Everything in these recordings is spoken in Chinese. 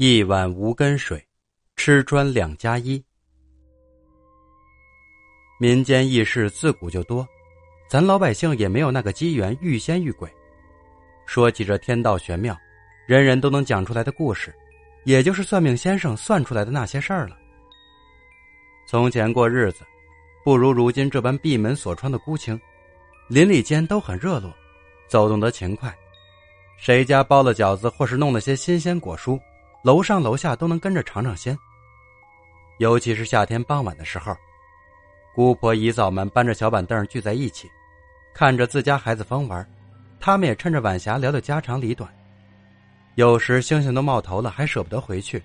一碗无根水，吃砖两加一。民间异事自古就多，咱老百姓也没有那个机缘遇仙遇鬼。说起这天道玄妙，人人都能讲出来的故事，也就是算命先生算出来的那些事儿了。从前过日子，不如如今这般闭门锁窗的孤清，邻里间都很热络，走动得勤快，谁家包了饺子或是弄了些新鲜果蔬。楼上楼下都能跟着尝尝鲜。尤其是夏天傍晚的时候，姑婆姨嫂们搬着小板凳聚在一起，看着自家孩子疯玩，他们也趁着晚霞聊聊家长里短。有时星星都冒头了，还舍不得回去，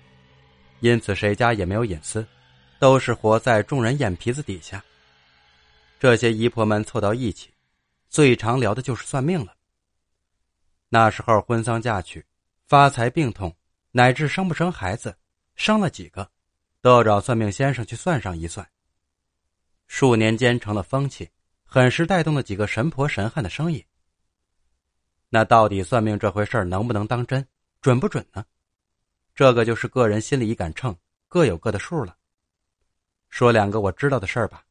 因此谁家也没有隐私，都是活在众人眼皮子底下。这些姨婆们凑到一起，最常聊的就是算命了。那时候婚丧嫁娶、发财病痛。乃至生不生孩子，生了几个，都要找算命先生去算上一算。数年间成了风气，很是带动了几个神婆神汉的生意。那到底算命这回事能不能当真，准不准呢？这个就是个人心里一杆秤，各有各的数了。说两个我知道的事儿吧，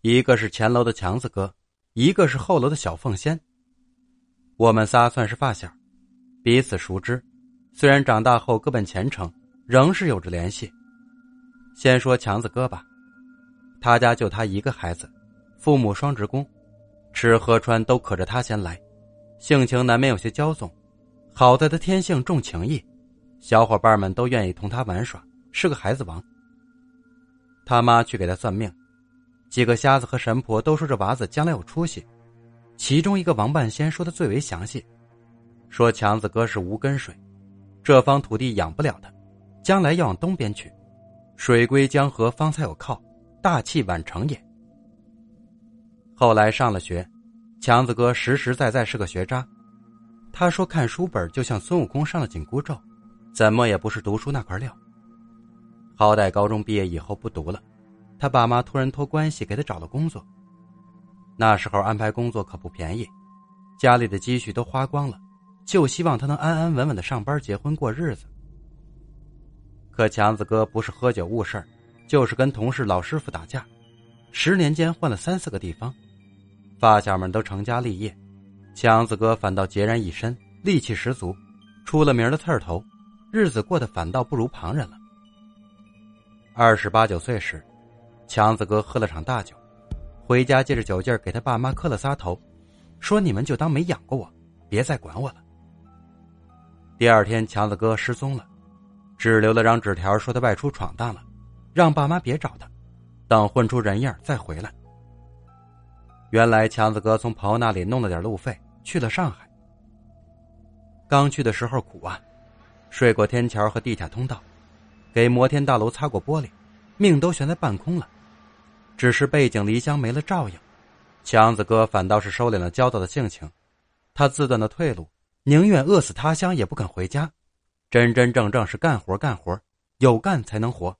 一个是前楼的强子哥，一个是后楼的小凤仙。我们仨算是发小，彼此熟知。虽然长大后各奔前程，仍是有着联系。先说强子哥吧，他家就他一个孩子，父母双职工，吃喝穿都可着他先来，性情难免有些骄纵。好在他天性重情义，小伙伴们都愿意同他玩耍，是个孩子王。他妈去给他算命，几个瞎子和神婆都说这娃子将来有出息，其中一个王半仙说的最为详细，说强子哥是无根水。这方土地养不了他，将来要往东边去，水归江河方才有靠，大器晚成也。后来上了学，强子哥实实在在是个学渣。他说看书本就像孙悟空上了紧箍咒，怎么也不是读书那块料。好歹高中毕业以后不读了，他爸妈突然托关系给他找了工作。那时候安排工作可不便宜，家里的积蓄都花光了。就希望他能安安稳稳的上班、结婚、过日子。可强子哥不是喝酒误事就是跟同事老师傅打架，十年间换了三四个地方，发小们都成家立业，强子哥反倒孑然一身，戾气十足，出了名的刺儿头，日子过得反倒不如旁人了。二十八九岁时，强子哥喝了场大酒，回家借着酒劲儿给他爸妈磕了仨头，说：“你们就当没养过我，别再管我了。”第二天，强子哥失踪了，只留了张纸条，说他外出闯荡了，让爸妈别找他，等混出人样再回来。原来强子哥从朋友那里弄了点路费，去了上海。刚去的时候苦啊，睡过天桥和地下通道，给摩天大楼擦过玻璃，命都悬在半空了。只是背井离乡没了照应，强子哥反倒是收敛了焦躁的性情，他自断了退路。宁愿饿死他乡也不肯回家，真真正正是干活干活，有干才能活。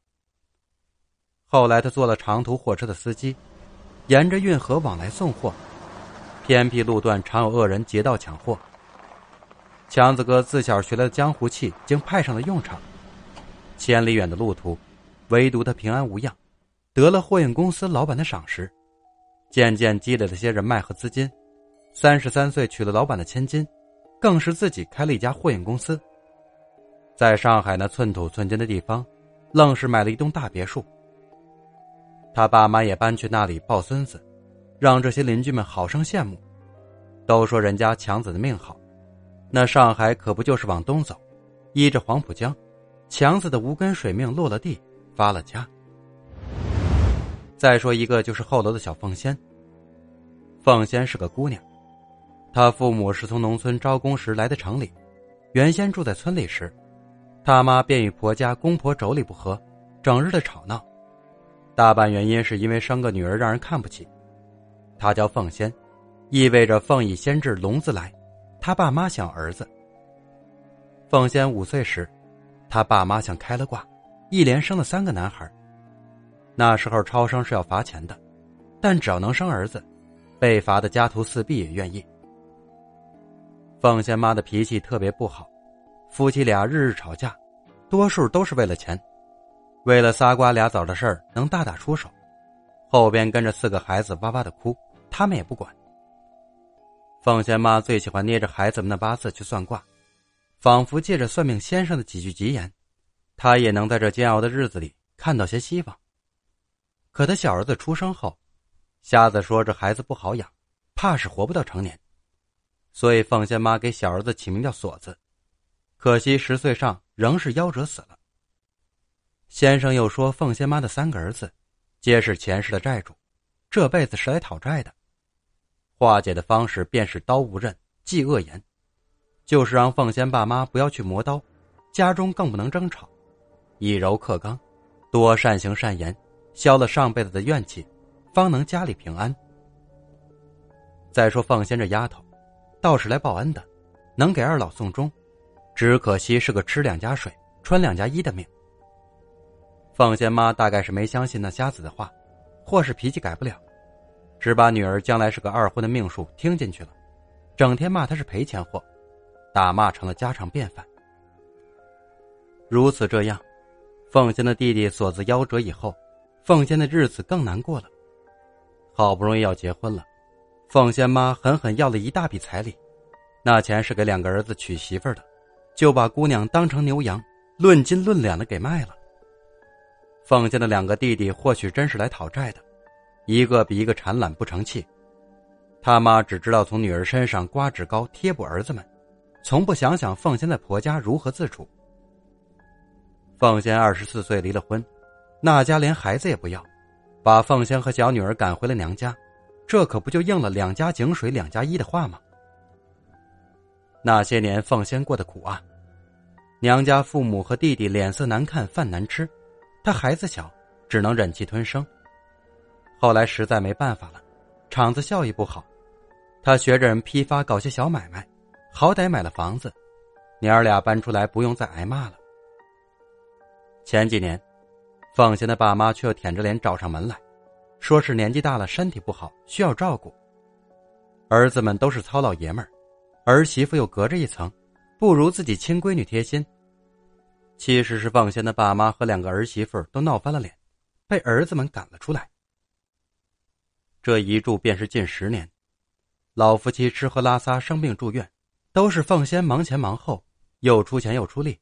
后来他做了长途货车的司机，沿着运河往来送货，偏僻路段常有恶人劫道抢货。强子哥自小学来的江湖气竟派上了用场，千里远的路途，唯独他平安无恙，得了货运公司老板的赏识，渐渐积累了些人脉和资金，三十三岁娶了老板的千金。更是自己开了一家货运公司，在上海那寸土寸金的地方，愣是买了一栋大别墅。他爸妈也搬去那里抱孙子，让这些邻居们好生羡慕，都说人家强子的命好。那上海可不就是往东走，依着黄浦江，强子的无根水命落了地，发了家。再说一个，就是后楼的小凤仙。凤仙是个姑娘。他父母是从农村招工时来的城里，原先住在村里时，他妈便与婆家公婆妯娌不和，整日的吵闹。大半原因是因为生个女儿让人看不起。她叫凤仙，意味着凤以仙至龙自来。他爸妈想儿子。凤仙五岁时，他爸妈想开了挂，一连生了三个男孩。那时候超生是要罚钱的，但只要能生儿子，被罚的家徒四壁也愿意。凤仙妈的脾气特别不好，夫妻俩日日吵架，多数都是为了钱，为了仨瓜俩枣的事儿能大打出手，后边跟着四个孩子哇哇的哭，他们也不管。凤仙妈最喜欢捏着孩子们的八字去算卦，仿佛借着算命先生的几句吉言，她也能在这煎熬的日子里看到些希望。可她小儿子出生后，瞎子说这孩子不好养，怕是活不到成年，所以凤仙妈给小儿子起名叫锁子。可惜十岁上仍是夭折死了。先生又说凤仙妈的三个儿子，皆是前世的债主，这辈子是来讨债的。化解的方式便是刀无刃，忌恶言，就是让凤仙爸妈不要去磨刀，家中更不能争吵，以柔克刚，多善行善言，消了上辈子的怨气，方能家里平安。再说凤仙这丫头，倒是来报恩的，能给二老送终，只可惜是个吃两家水、穿两家衣的命。凤仙妈大概是没相信那瞎子的话，或是脾气改不了。只把女儿将来是个二婚的命数听进去了，整天骂他是赔钱货，打骂成了家常便饭。如此这样，凤仙的弟弟锁子夭折以后，凤仙的日子更难过了。好不容易要结婚了，凤仙妈狠狠要了一大笔彩礼，那钱是给两个儿子娶媳妇的，就把姑娘当成牛羊，论斤论两的给卖了。凤仙的两个弟弟或许真是来讨债的。一个比一个馋懒不成器，他妈只知道从女儿身上刮脂膏贴补儿子们，从不想想凤仙在婆家如何自处。凤仙二十四岁离了婚，那家连孩子也不要，把凤仙和小女儿赶回了娘家，这可不就应了“两家井水两家一”的话吗？那些年凤仙过得苦啊，娘家父母和弟弟脸色难看，饭难吃，他孩子小，只能忍气吞声。后来实在没办法了，厂子效益不好，他学着人批发，搞些小买卖，好歹买了房子，娘儿俩搬出来不用再挨骂了。前几年，凤仙的爸妈却又舔着脸找上门来，说是年纪大了，身体不好，需要照顾。儿子们都是糙老爷们儿，儿媳妇又隔着一层，不如自己亲闺女贴心。其实是凤仙的爸妈和两个儿媳妇都闹翻了脸，被儿子们赶了出来。这一住便是近十年，老夫妻吃喝拉撒生病住院，都是凤仙忙前忙后，又出钱又出力。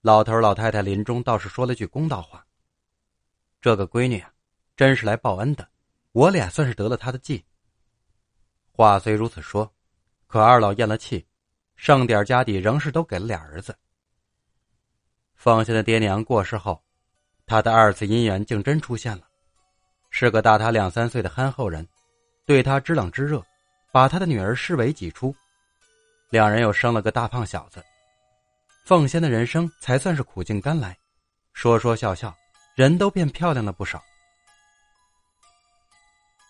老头老太太临终倒是说了句公道话：“这个闺女啊，真是来报恩的，我俩算是得了她的计。”话虽如此说，可二老咽了气，剩点家底仍是都给了俩儿子。凤仙的爹娘过世后，他的二次姻缘竟真出现了。是个大他两三岁的憨厚人，对他知冷知热，把他的女儿视为己出。两人又生了个大胖小子，凤仙的人生才算是苦尽甘来，说说笑笑，人都变漂亮了不少。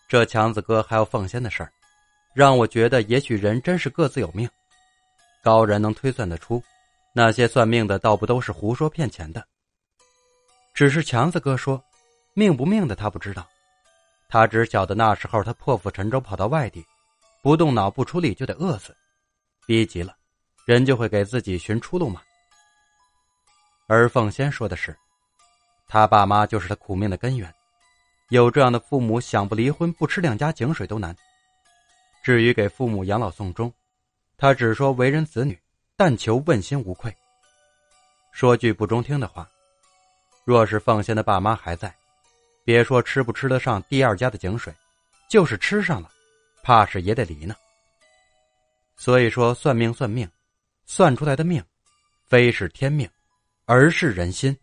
这强子哥还有凤仙的事儿，让我觉得也许人真是各自有命，高人能推算得出，那些算命的倒不都是胡说骗钱的。只是强子哥说，命不命的他不知道。他只晓得那时候他破釜沉舟跑到外地，不动脑不出力就得饿死，逼急了，人就会给自己寻出路嘛。而凤仙说的是，他爸妈就是他苦命的根源，有这样的父母，想不离婚不吃两家井水都难。至于给父母养老送终，他只说为人子女，但求问心无愧。说句不中听的话，若是奉先的爸妈还在。别说吃不吃得上第二家的井水，就是吃上了，怕是也得离呢。所以说，算命算命，算出来的命，非是天命，而是人心。